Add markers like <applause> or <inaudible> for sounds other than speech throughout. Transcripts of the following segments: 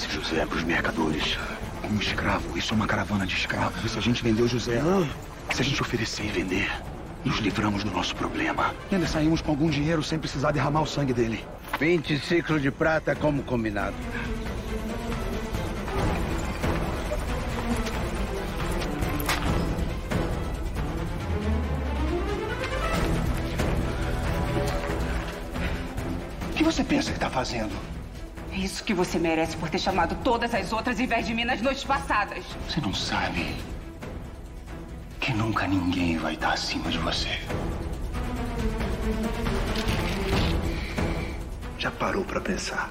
vendesse José para os mercadores como escravo? Isso é uma caravana de escravos. E se a gente vender o José? Se a gente oferecer e vender, nos livramos do nosso problema. E ainda saímos com algum dinheiro sem precisar derramar o sangue dele. 20 ciclos de prata como combinado. O que você pensa que está fazendo? É isso que você merece por ter chamado todas as outras em vez de mim nas noites passadas. Você não sabe que nunca ninguém vai estar acima de você. Já parou pra pensar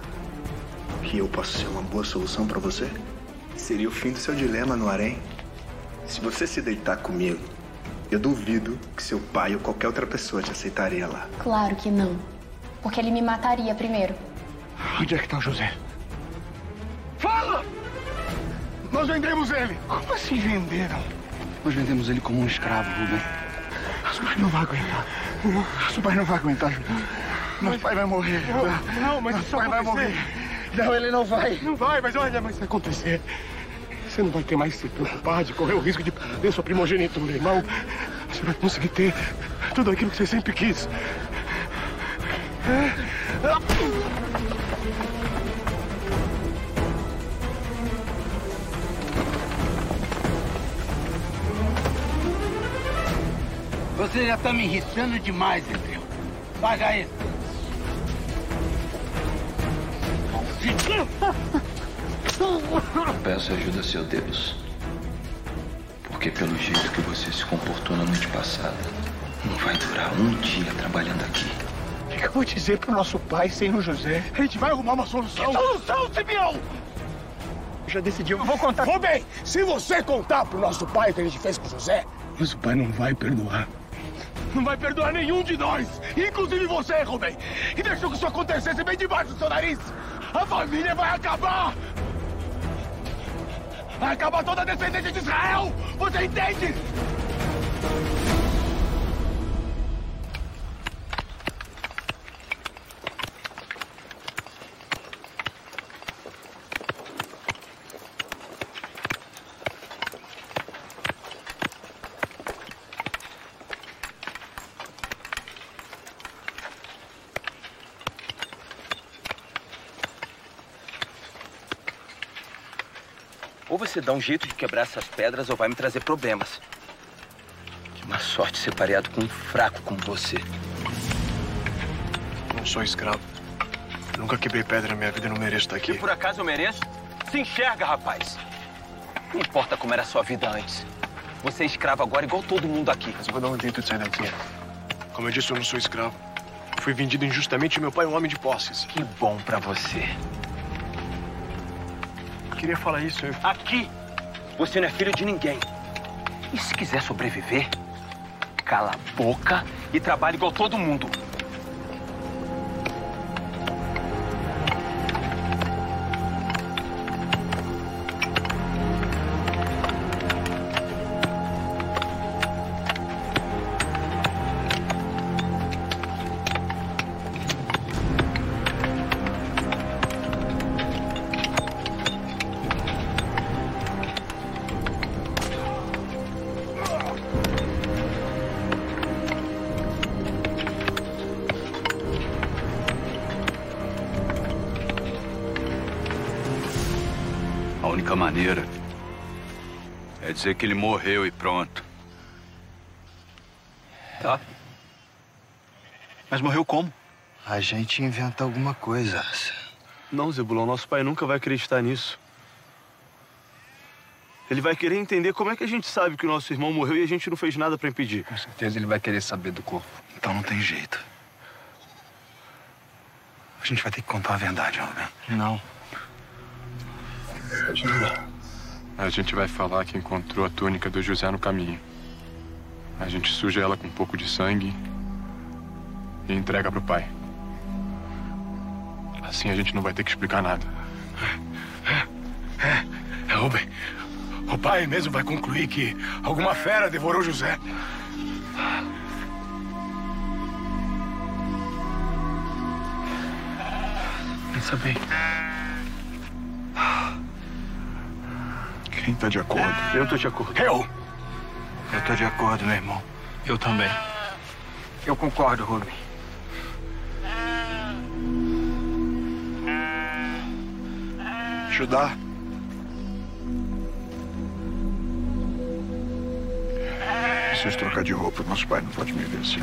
que eu posso ser uma boa solução pra você? Seria o fim do seu dilema no harém. Se você se deitar comigo, eu duvido que seu pai ou qualquer outra pessoa te aceitaria lá. Claro que não. Porque ele me mataria primeiro. Onde é que está o José? Fala! Nós vendemos ele! Como assim venderam? Nós vendemos ele como um escravo, Rubem. Nosso pai não vai aguentar. Nosso pai não vai aguentar, José. Nosso pai vai morrer. Não, não, mas Nosso isso pai vai morrer. Não, ele não vai. Não vai, mas olha, mas se acontecer, você não vai ter mais se preocupar de correr o risco de perder sua primogenitura, irmão. Você vai conseguir ter tudo aquilo que você sempre quis. Você já tá me irritando demais, Etreu. Paga isso. <laughs> Peço ajuda, seu Deus. Porque pelo jeito que você se comportou na noite passada, não vai durar um dia trabalhando aqui. O que, eu vou dizer pro nosso pai sem o José? A gente vai arrumar uma solução. Que solução, Simeão? Eu já decidi, eu vou contar. Rubem, se você contar pro nosso pai o que a gente fez com o José, nosso pai não vai perdoar. Não vai perdoar nenhum de nós, inclusive você, Rubem, que deixou que isso acontecesse bem debaixo do seu nariz. A família vai acabar! Vai acabar toda a descendência de Israel! Você entende? Você dá um jeito de quebrar essas pedras ou vai me trazer problemas. Que má sorte ser pareado com um fraco como você. Não sou escravo. Nunca quebrei pedra na minha vida e não mereço estar aqui. Se por acaso eu mereço, se enxerga, rapaz. Não importa como era a sua vida antes. Você é escravo agora igual todo mundo aqui. Mas eu vou dar um jeito de sair daqui. Como eu disse, eu não sou escravo. Fui vendido injustamente e meu pai é um homem de posses. Que bom pra você. Queria falar isso. Eu... Aqui, você não é filho de ninguém. E se quiser sobreviver, cala a boca e trabalhe igual todo mundo. Única maneira é dizer que ele morreu e pronto. Tá. Mas morreu como? A gente inventa alguma coisa. Não, Zebulão, nosso pai nunca vai acreditar nisso. Ele vai querer entender como é que a gente sabe que o nosso irmão morreu e a gente não fez nada pra impedir. Com certeza ele vai querer saber do corpo. Então não tem jeito. A gente vai ter que contar a verdade, Robin. Não. A gente vai falar que encontrou a túnica do José no caminho. A gente suja ela com um pouco de sangue e entrega pro pai. Assim a gente não vai ter que explicar nada. É, Rubem. O pai mesmo vai concluir que alguma fera devorou José. Pensa bem. Quem tá de acordo? Eu tô de acordo. Eu! Eu tô de acordo, meu irmão. Eu também. Eu concordo, Rubem. Judá. Preciso trocar de roupa. Nosso pai não pode me ver assim.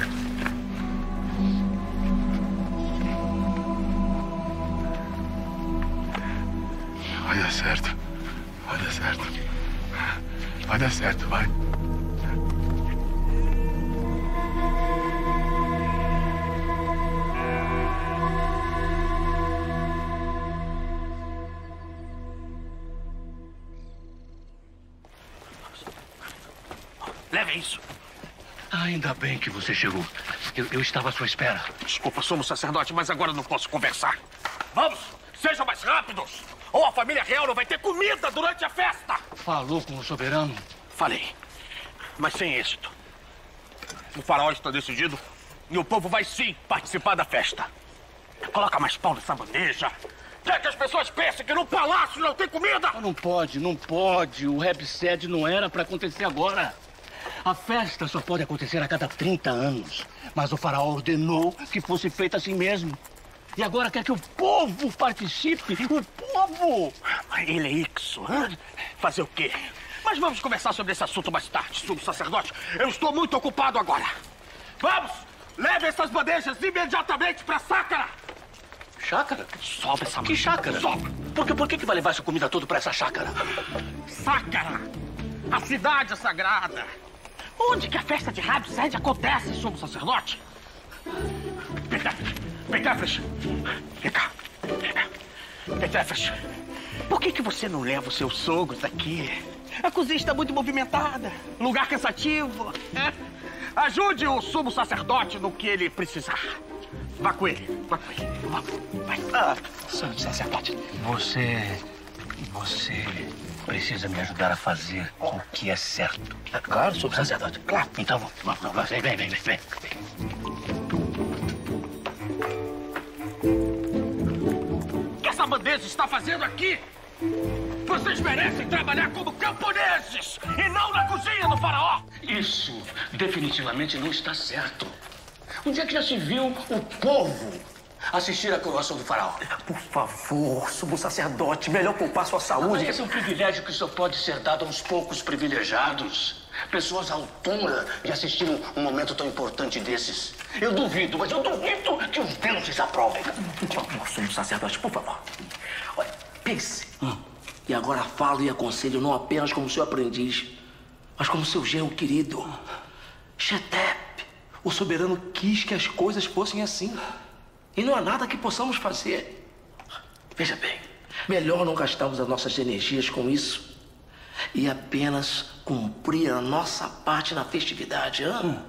Vai dar certo. Vai dar certo. Vai. Leve isso. Ainda bem que você chegou. Eu, eu estava à sua espera. Desculpa, somos sacerdote, mas agora não posso conversar. Vamos! Sejam mais rápidos! Ou a família real não vai ter comida durante a festa! Falou com o soberano? Falei. Mas sem êxito. O faraó está decidido e o povo vai sim participar da festa. Coloca mais pau nessa bandeja. Quer que as pessoas pensem que no palácio não tem comida? Não pode, não pode. O rap set não era para acontecer agora. A festa só pode acontecer a cada 30 anos. Mas o faraó ordenou que fosse feita assim mesmo. E agora quer que o povo participe. O povo! Ele é Ixo. hã? Fazer o quê? Mas vamos conversar sobre esse assunto mais tarde, sumo sacerdote. Eu estou muito ocupado agora. Vamos! Leve essas bandejas imediatamente para Sácara! Chácara? Sobe essa Que chácara? Sobe! Por, que, por que, que vai levar essa comida toda para essa chácara? Sácara! A cidade é sagrada! Onde que a festa de Rabsed acontece, sumo sacerdote? Petefres! Petefres! Vem cá! Petefres! Por que, que você não leva os seus sogros aqui? A cozinha está muito movimentada, lugar cansativo. né? Ajude o sumo sacerdote no que ele precisar. Vá com ele, vá com ele. Vamos, vai. Ah, Santo sacerdote, você. Você precisa me ajudar a fazer o que é certo. Claro, sou sacerdote. Claro. Então vamos, vamos, vamos. Vem, vem, vem, vem. O que essa bandeja está fazendo aqui? Vocês merecem trabalhar como camponeses e não na cozinha do faraó! Isso definitivamente não está certo. Onde é que já se viu o povo assistir à coroação do faraó? Por favor, sumo sacerdote, melhor poupar sua saúde. Esse é um privilégio que só pode ser dado a uns poucos privilegiados. Pessoas à altura de assistir um, um momento tão importante desses. Eu duvido, mas eu duvido que os deuses aprovem. Sumo sacerdote, por favor. Olha, pense. E agora falo e aconselho não apenas como seu aprendiz, mas como seu genro querido. Shetep, o soberano quis que as coisas fossem assim. E não há nada que possamos fazer. Veja bem, melhor não gastarmos as nossas energias com isso e apenas cumprir a nossa parte na festividade. hã?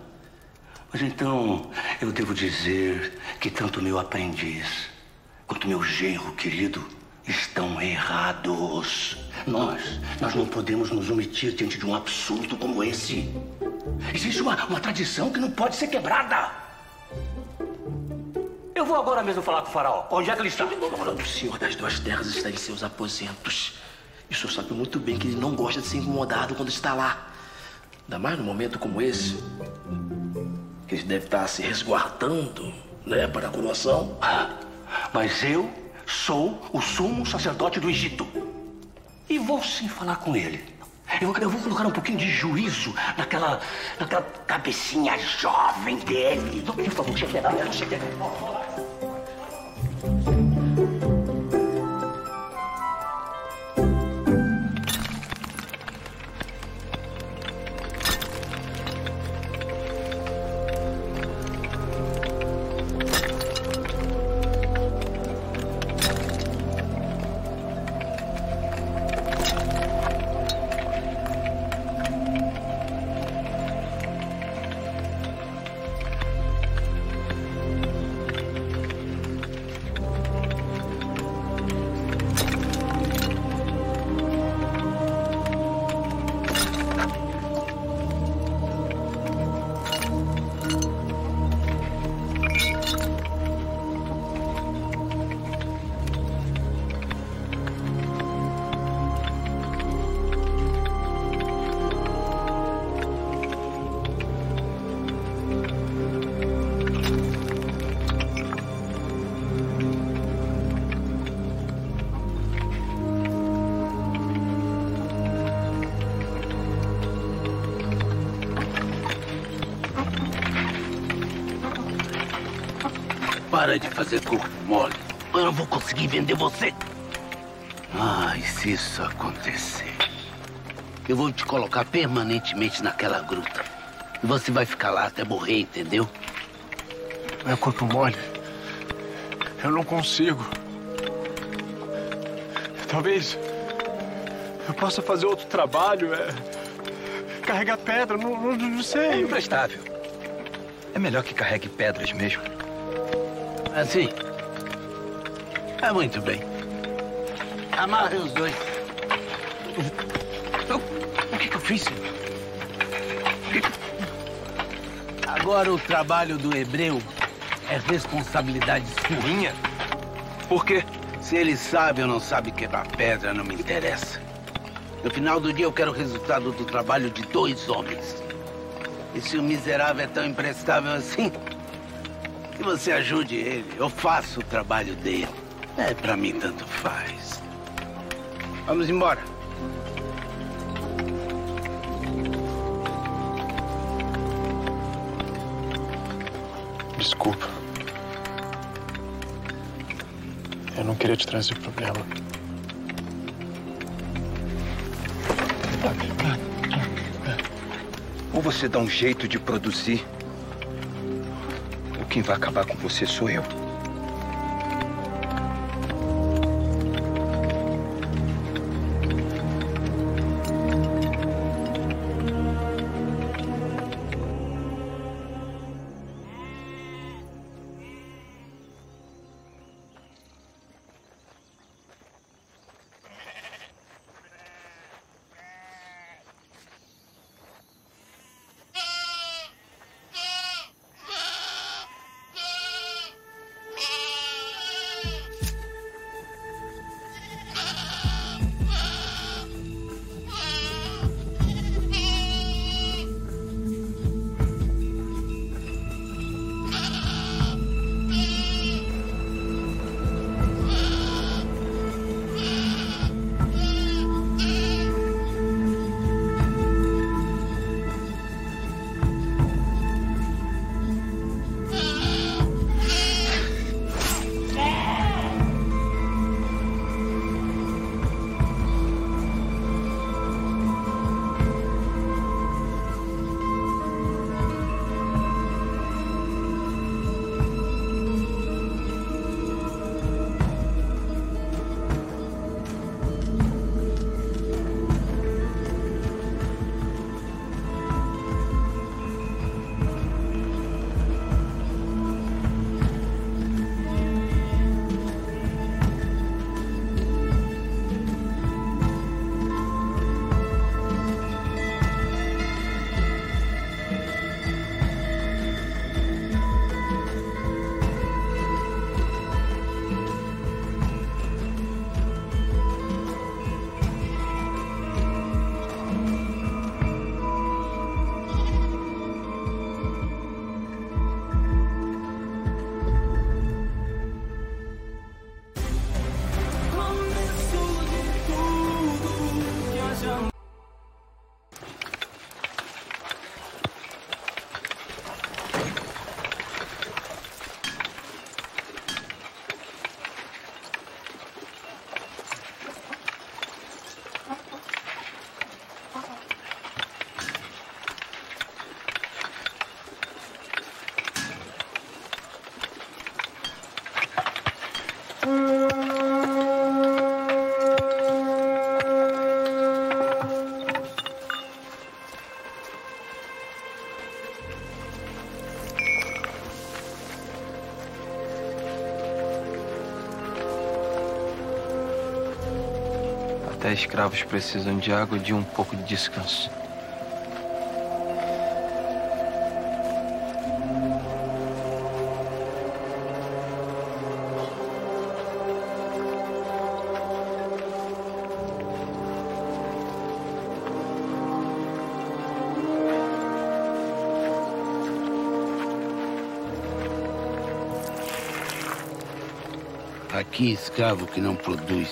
Mas então eu devo dizer que tanto meu aprendiz quanto meu genro querido estão errados. Nós, nós não podemos nos omitir diante de um absurdo como esse. Existe uma, uma tradição que não pode ser quebrada. Eu vou agora mesmo falar com o faraó. Onde é que ele está? O senhor das duas terras está em seus aposentos. E o senhor sabe muito bem que ele não gosta de ser incomodado quando está lá. Ainda mais num momento como esse. Que ele deve estar se resguardando, né, para a coroação. Mas eu sou o sumo sacerdote do Egito. E vou sim falar com ele. Eu, eu vou colocar um pouquinho de juízo naquela, naquela cabecinha jovem dele. Por favor, chefe, chefe. Fazer corpo mole. Eu não vou conseguir vender você. Ai, se isso acontecer, eu vou te colocar permanentemente naquela gruta. E você vai ficar lá até morrer, entendeu? Não é corpo mole. Eu não consigo. Talvez eu possa fazer outro trabalho, é carregar pedra, não, não, não sei. É imprestável. É melhor que carregue pedras mesmo. Assim? É muito bem. Amarre os dois. O que, que eu fiz? Que- Agora o trabalho do hebreu é responsabilidade sua. Minha? Por quê? Se ele sabe ou não sabe quebrar pedra, não me interessa. No final do dia, eu quero o resultado do trabalho de dois homens. E se o miserável é tão imprestável assim, que você ajude ele. Eu faço o trabalho dele. É, pra mim, tanto faz. Vamos embora. Desculpa. Eu não queria te trazer problema. Ou você dá um jeito de produzir, quem vai acabar com você sou eu. Até escravos precisam de água e de um pouco de descanso. Aqui, escravo que não produz,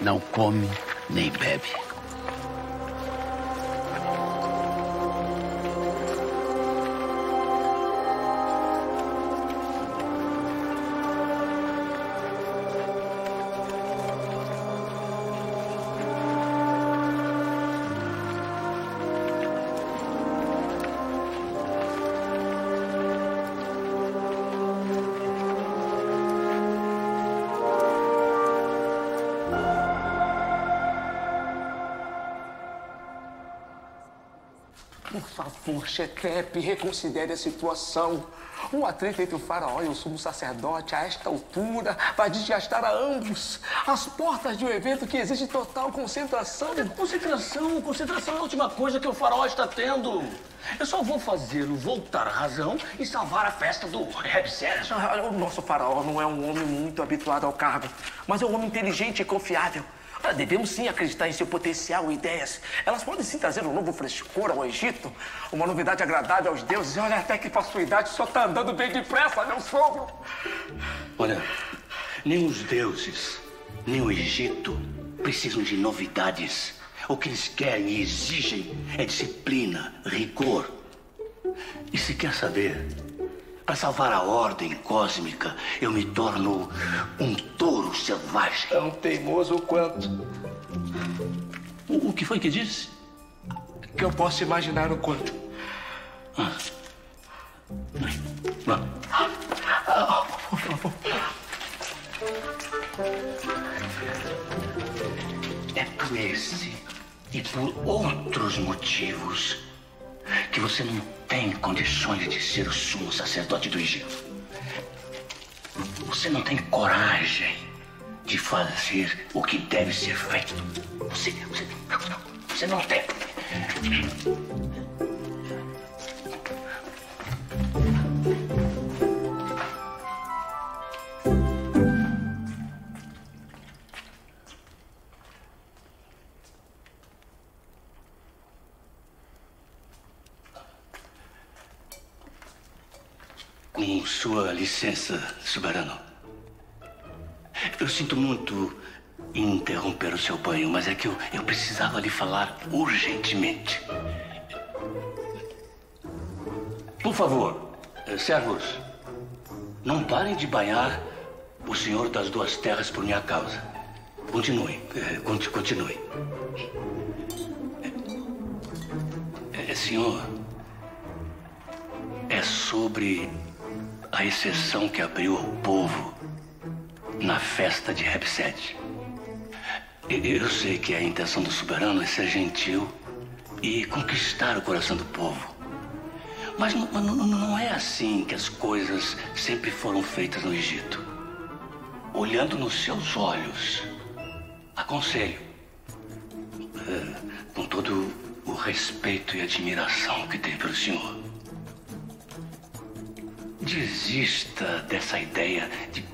não come nem bebe. Favor, Chetepe, reconsidere a situação. Um atrito entre o faraó e o sumo sacerdote a esta altura vai desgastar a ambos. As portas de um evento que exige total concentração. Concentração, concentração é a última coisa que o faraó está tendo. Eu só vou fazê-lo voltar à razão e salvar a festa do Rebsés. Ah, O nosso faraó não é um homem muito habituado ao cargo, mas é um homem inteligente e confiável. Ah, Devemos sim acreditar em seu potencial e ideias. Elas podem sim trazer um novo frescor ao Egito, uma novidade agradável aos deuses. E olha, até que para sua idade só está andando bem depressa, meu sogro. Olha, nem os deuses, nem o Egito precisam de novidades. O que eles querem e exigem é disciplina, rigor. E se quer saber, para salvar a ordem cósmica, eu me torno um touro selvagem. Tão teimoso quanto. O, o que foi que disse? Que eu posso imaginar o quanto. Ah. Ah, por favor. É por esse e por outros motivos que você não tem condições de ser o sumo sacerdote do Egito. Você não tem coragem de fazer o que deve ser feito. Você, você, você não tem. Que eu, eu precisava lhe falar urgentemente. Por favor, eh, servos, não parem de banhar o senhor das duas terras por minha causa. Continue, eh, conti- continue. Eh, senhor, é sobre a exceção que abriu ao povo na festa de Repsed. Eu sei que a intenção do soberano é ser gentil e conquistar o coração do povo. Mas não, não- não é assim que as coisas sempre foram feitas no Egito. Olhando nos seus olhos, aconselho, eh, com todo o respeito e admiração que tenho pelo senhor, desista dessa ideia de,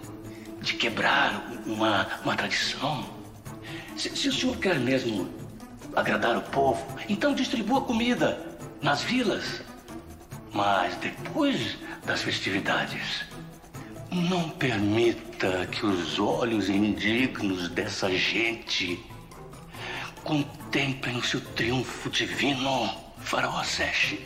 de quebrar uma, uma tradição. Se, se o senhor quer mesmo agradar o povo, então distribua comida nas vilas. Mas depois das festividades, não permita que os olhos indignos dessa gente contemplem o seu triunfo divino, Faraó Sesh.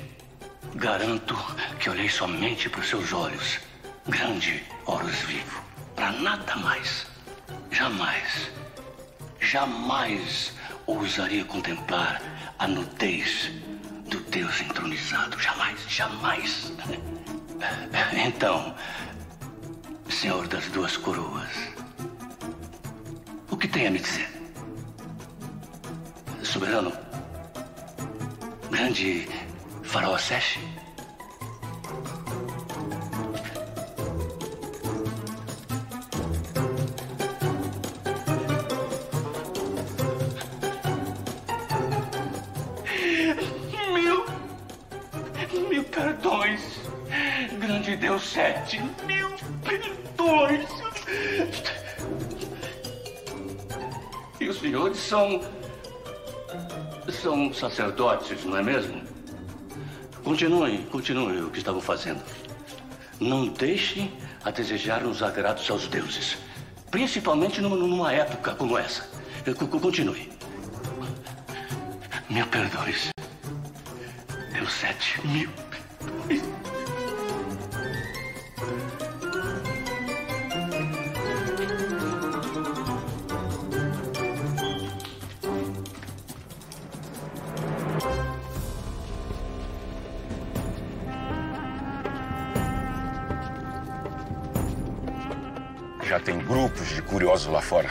Garanto que olhei somente para os seus olhos, grande Horus vivo, para nada mais. Jamais, jamais ousaria contemplar a nudez do Deus entronizado. Jamais, jamais. Então, Senhor das duas coroas, o que tem a me dizer? Soberano, grande Faraó Sesh? Sete, mil perdões. E os senhores são. são sacerdotes, não é mesmo? Continuem, continuem o que estavam fazendo. Não deixem a desejar os agrados aos deuses. Principalmente numa, época como essa. Eh, co- co- Continue. Mil perdões. Deus sete mil Já tem grupos de curiosos lá fora.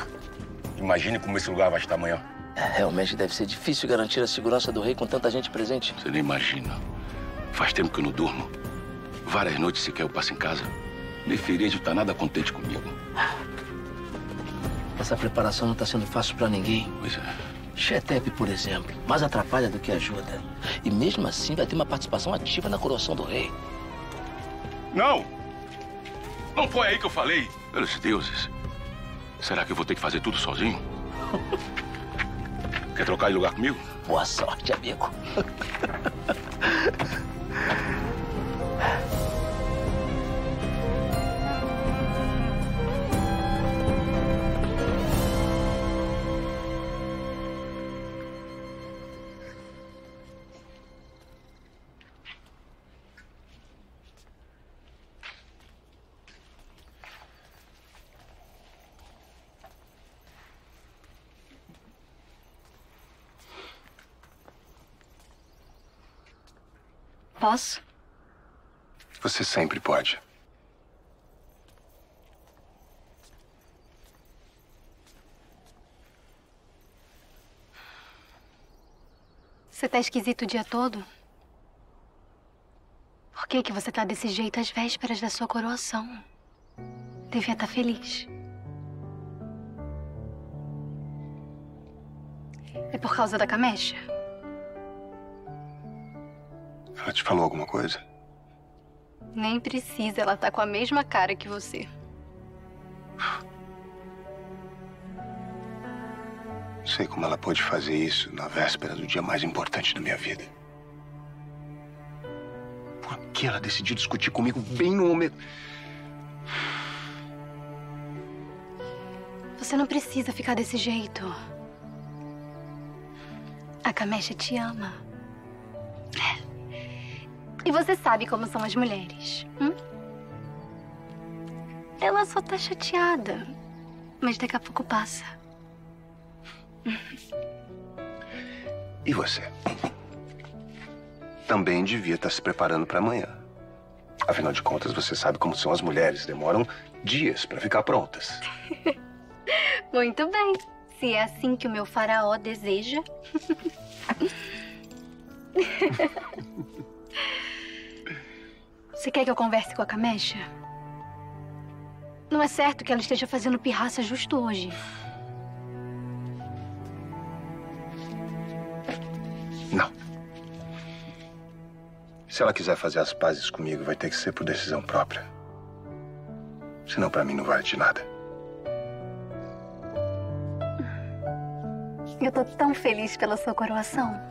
Imagine como esse lugar vai estar amanhã. É, realmente deve ser difícil garantir a segurança do rei com tanta gente presente. Você nem imagina. Faz tempo que eu não durmo. Várias noites sequer eu passo em casa. Neferejo tá nada contente comigo. Essa preparação não está sendo fácil para ninguém. Pois é. Shetep, por exemplo, mais atrapalha do que ajuda. E mesmo assim vai ter uma participação ativa na coroação do rei. Não! Não foi aí que eu falei. Pelos deuses. Será que eu vou ter que fazer tudo sozinho? Quer trocar de lugar comigo? Boa sorte, amigo. Posso? Você sempre pode. Você tá esquisito o dia todo? Por que que você tá desse jeito às vésperas da sua coroação? Devia estar feliz. É por causa da Camecha? Ela te falou alguma coisa? Nem precisa, ela tá com a mesma cara que você. Não sei como ela pôde fazer isso na véspera do dia mais importante da minha vida. Por que ela decidiu discutir comigo bem no momento. Você não precisa ficar desse jeito. A Camecha te ama. E você sabe como são as mulheres. hum? Ela só tá chateada. Mas daqui a pouco passa. E você? Também devia estar se preparando para amanhã. Afinal de contas, você sabe como são as mulheres. Demoram dias para ficar prontas. <laughs> Muito bem. Se é assim que o meu faraó deseja. <laughs> Você quer que eu converse com a Camecha? Não é certo que ela esteja fazendo pirraça justo hoje. Não. Se ela quiser fazer as pazes comigo, vai ter que ser por decisão própria. Senão, pra mim, não vale de nada. Eu tô tão feliz pela sua coroação.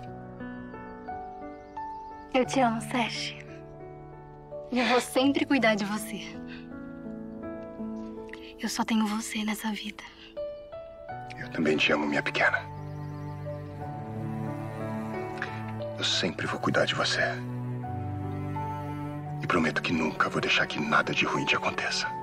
Eu te amo, Sesh. Eu vou sempre cuidar de você. Eu só tenho você nessa vida. Eu também te amo, minha pequena. Eu sempre vou cuidar de você. E prometo que nunca vou deixar que nada de ruim te aconteça.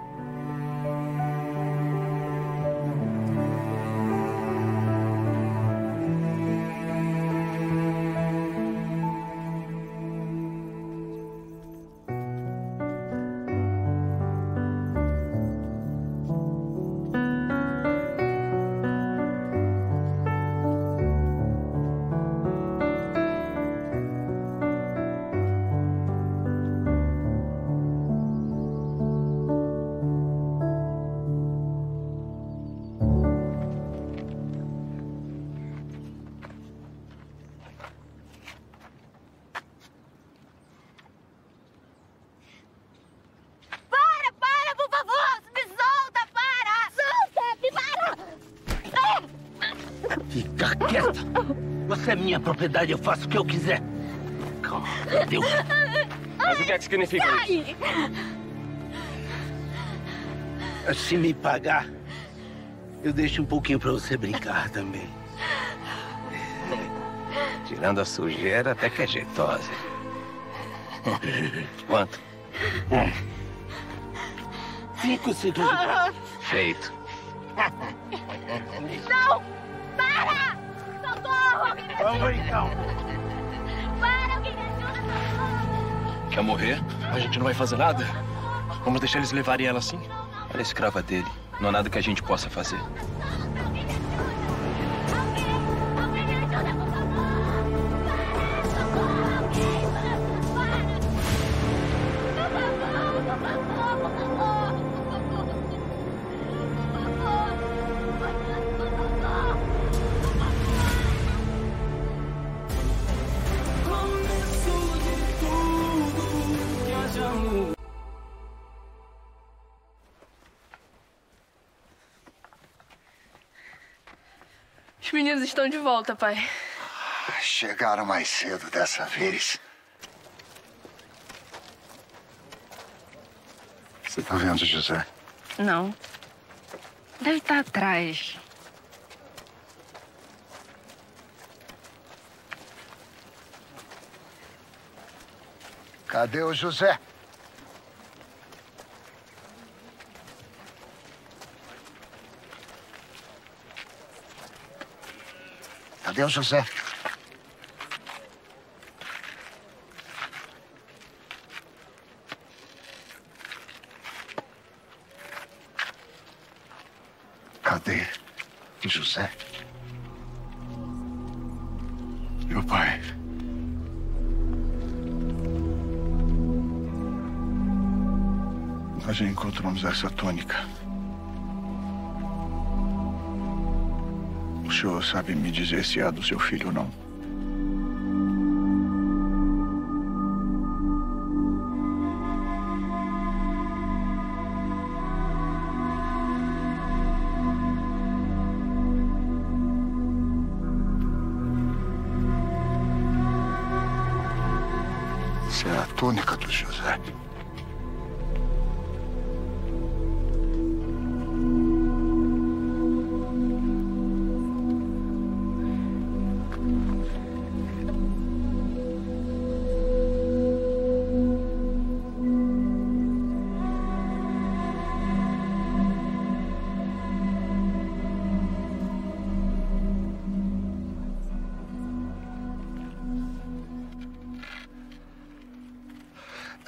É minha propriedade, eu faço o que eu quiser. Calma, Deus. Mas o que é que significa isso? Se me pagar, eu deixo um pouquinho pra você brincar também. Tirando a sujeira, até que é jeitosa. Quanto? Cinco segundos. Feito. Não! Para! Socorro! Vamos então. Para, alguém me ajuda! Quer morrer? A gente não vai fazer nada? Vamos deixar eles levarem ela assim? Ela é escrava dele. Não há nada que a gente possa fazer. Estão de volta, pai. Chegaram mais cedo dessa vez. Você tá vendo, José? Não. Deve estar atrás. Cadê o José? Cadê o José? Cadê José? Meu pai. Nós encontramos essa tônica. Senhor sabe me dizer se é do seu filho ou não?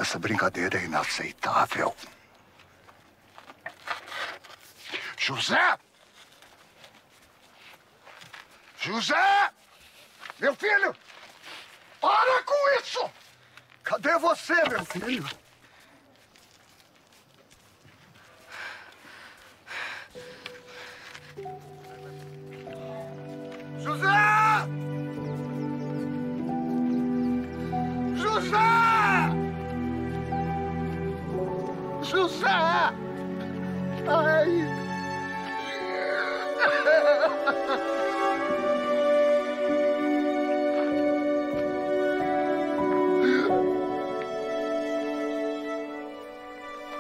Essa brincadeira é inaceitável. José! José! Meu filho! Para com isso! Cadê você, meu filho? José! José! José! Ai!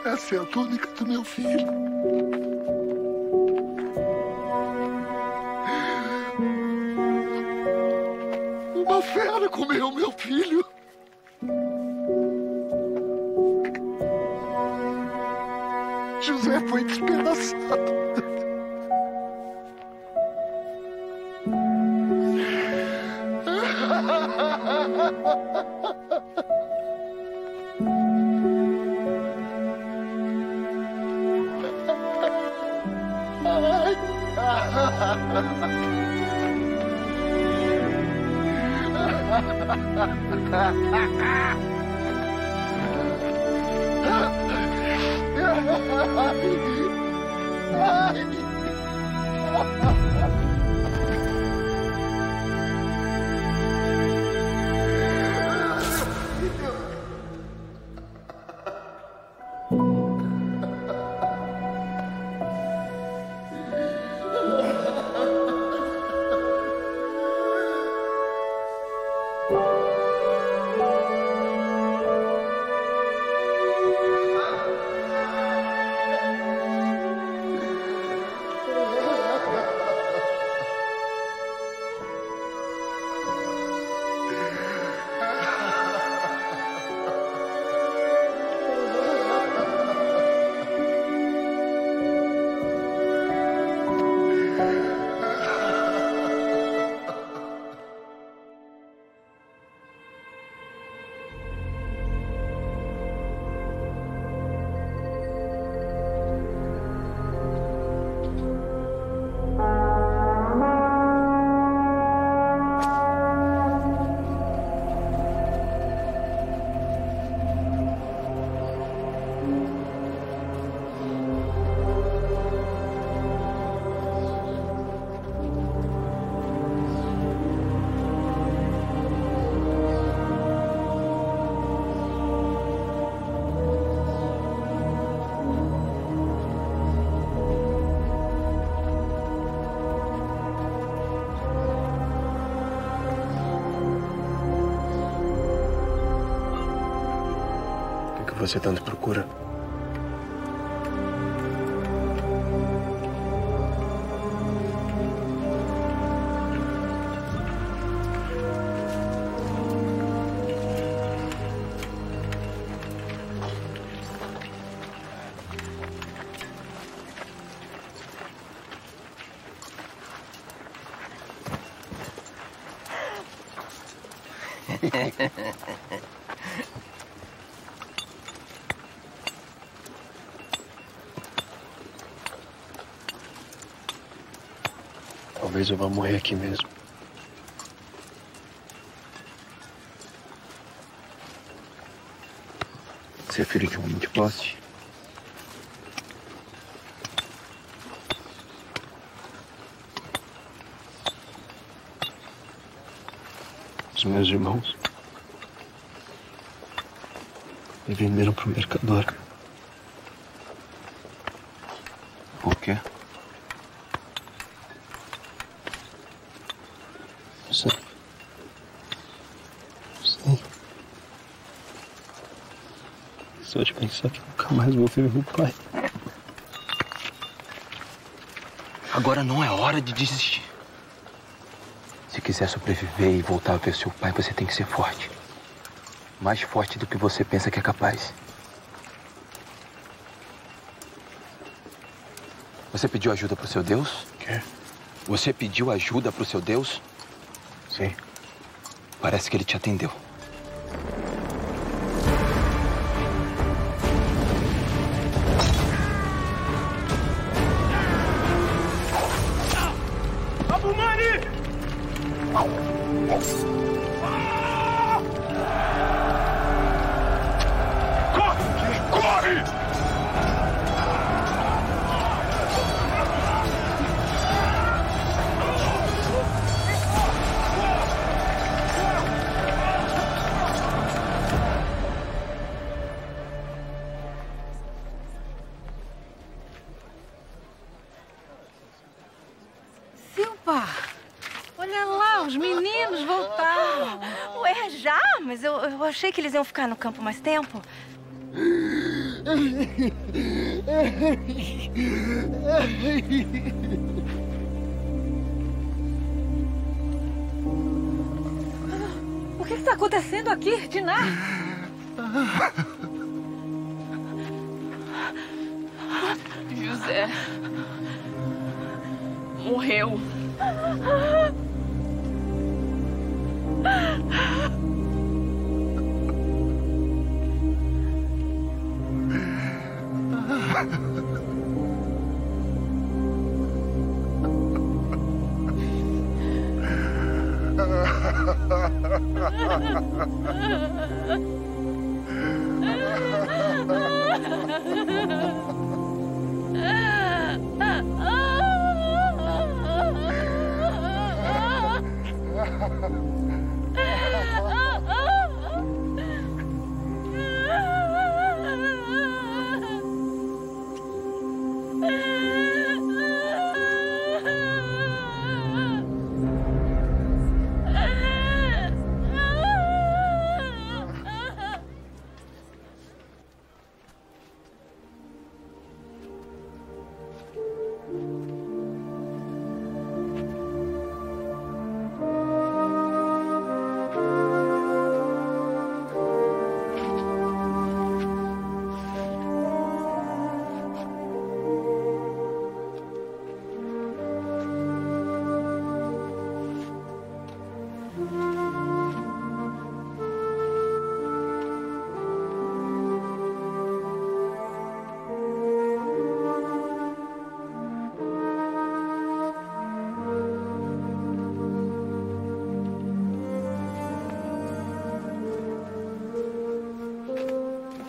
Essa é a túnica do meu filho. Uma fera comeu meu filho. José foi despedaçado. Ha ha ha! Você tanto procura. <laughs> Talvez eu vá morrer aqui mesmo. Você é filho de um homem de posse? Os meus irmãos me venderam para o mercador. Por quê? Não sei. Não sei. Só de pensar que nunca mais vou ver meu pai. Agora não é hora de desistir. Se quiser sobreviver e voltar a ver seu pai, você tem que ser forte. Mais forte do que você pensa que é capaz. Você pediu ajuda pro seu Deus? Quê? Você pediu ajuda pro seu Deus? Sim. Parece que ele te atendeu. truth. Que eles iam ficar no campo mais tempo. O que está acontecendo aqui, Diná? José. Morreu. O <laughs>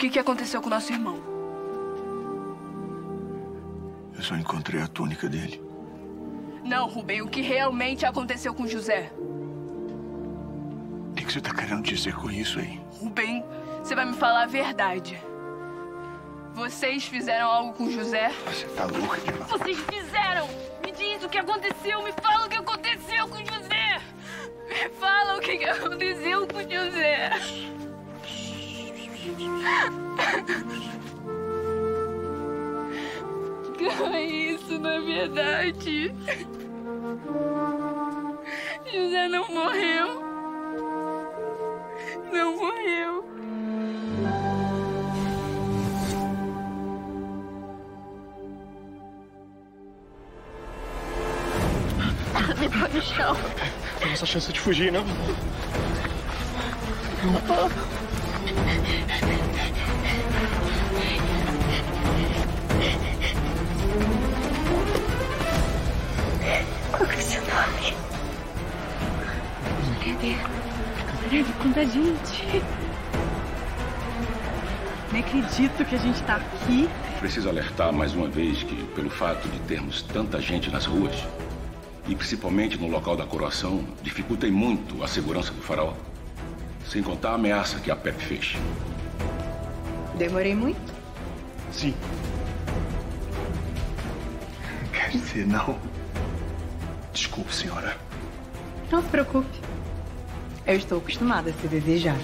que, que aconteceu com o nosso irmão? Eu só encontrei a túnica dele. Não, Rubem, o que realmente aconteceu com José? O que que você tá querendo dizer com isso aí? Rubem, você vai me falar a verdade. Vocês fizeram algo com José? Você tá louca de Vocês fizeram! Me diz o que aconteceu, me fala o que aconteceu com José! Me fala o que que aconteceu com José! Cama é isso, na é verdade. José não morreu. Não morreu. Me põe no chão. Nossa chance de fugir, não? Não. Qual que é o seu nome? Cadê? Leve conta a gente. Nem acredito que a gente tá aqui. Preciso alertar mais uma vez que, pelo fato de termos tanta gente nas ruas, e principalmente no local da coroação, dificultem muito a segurança do farol. Sem contar a ameaça que a Pepe fez. Demorei muito? Sim. Quer dizer, não. Desculpe, senhora. Não se preocupe. Eu estou acostumada a ser desejada.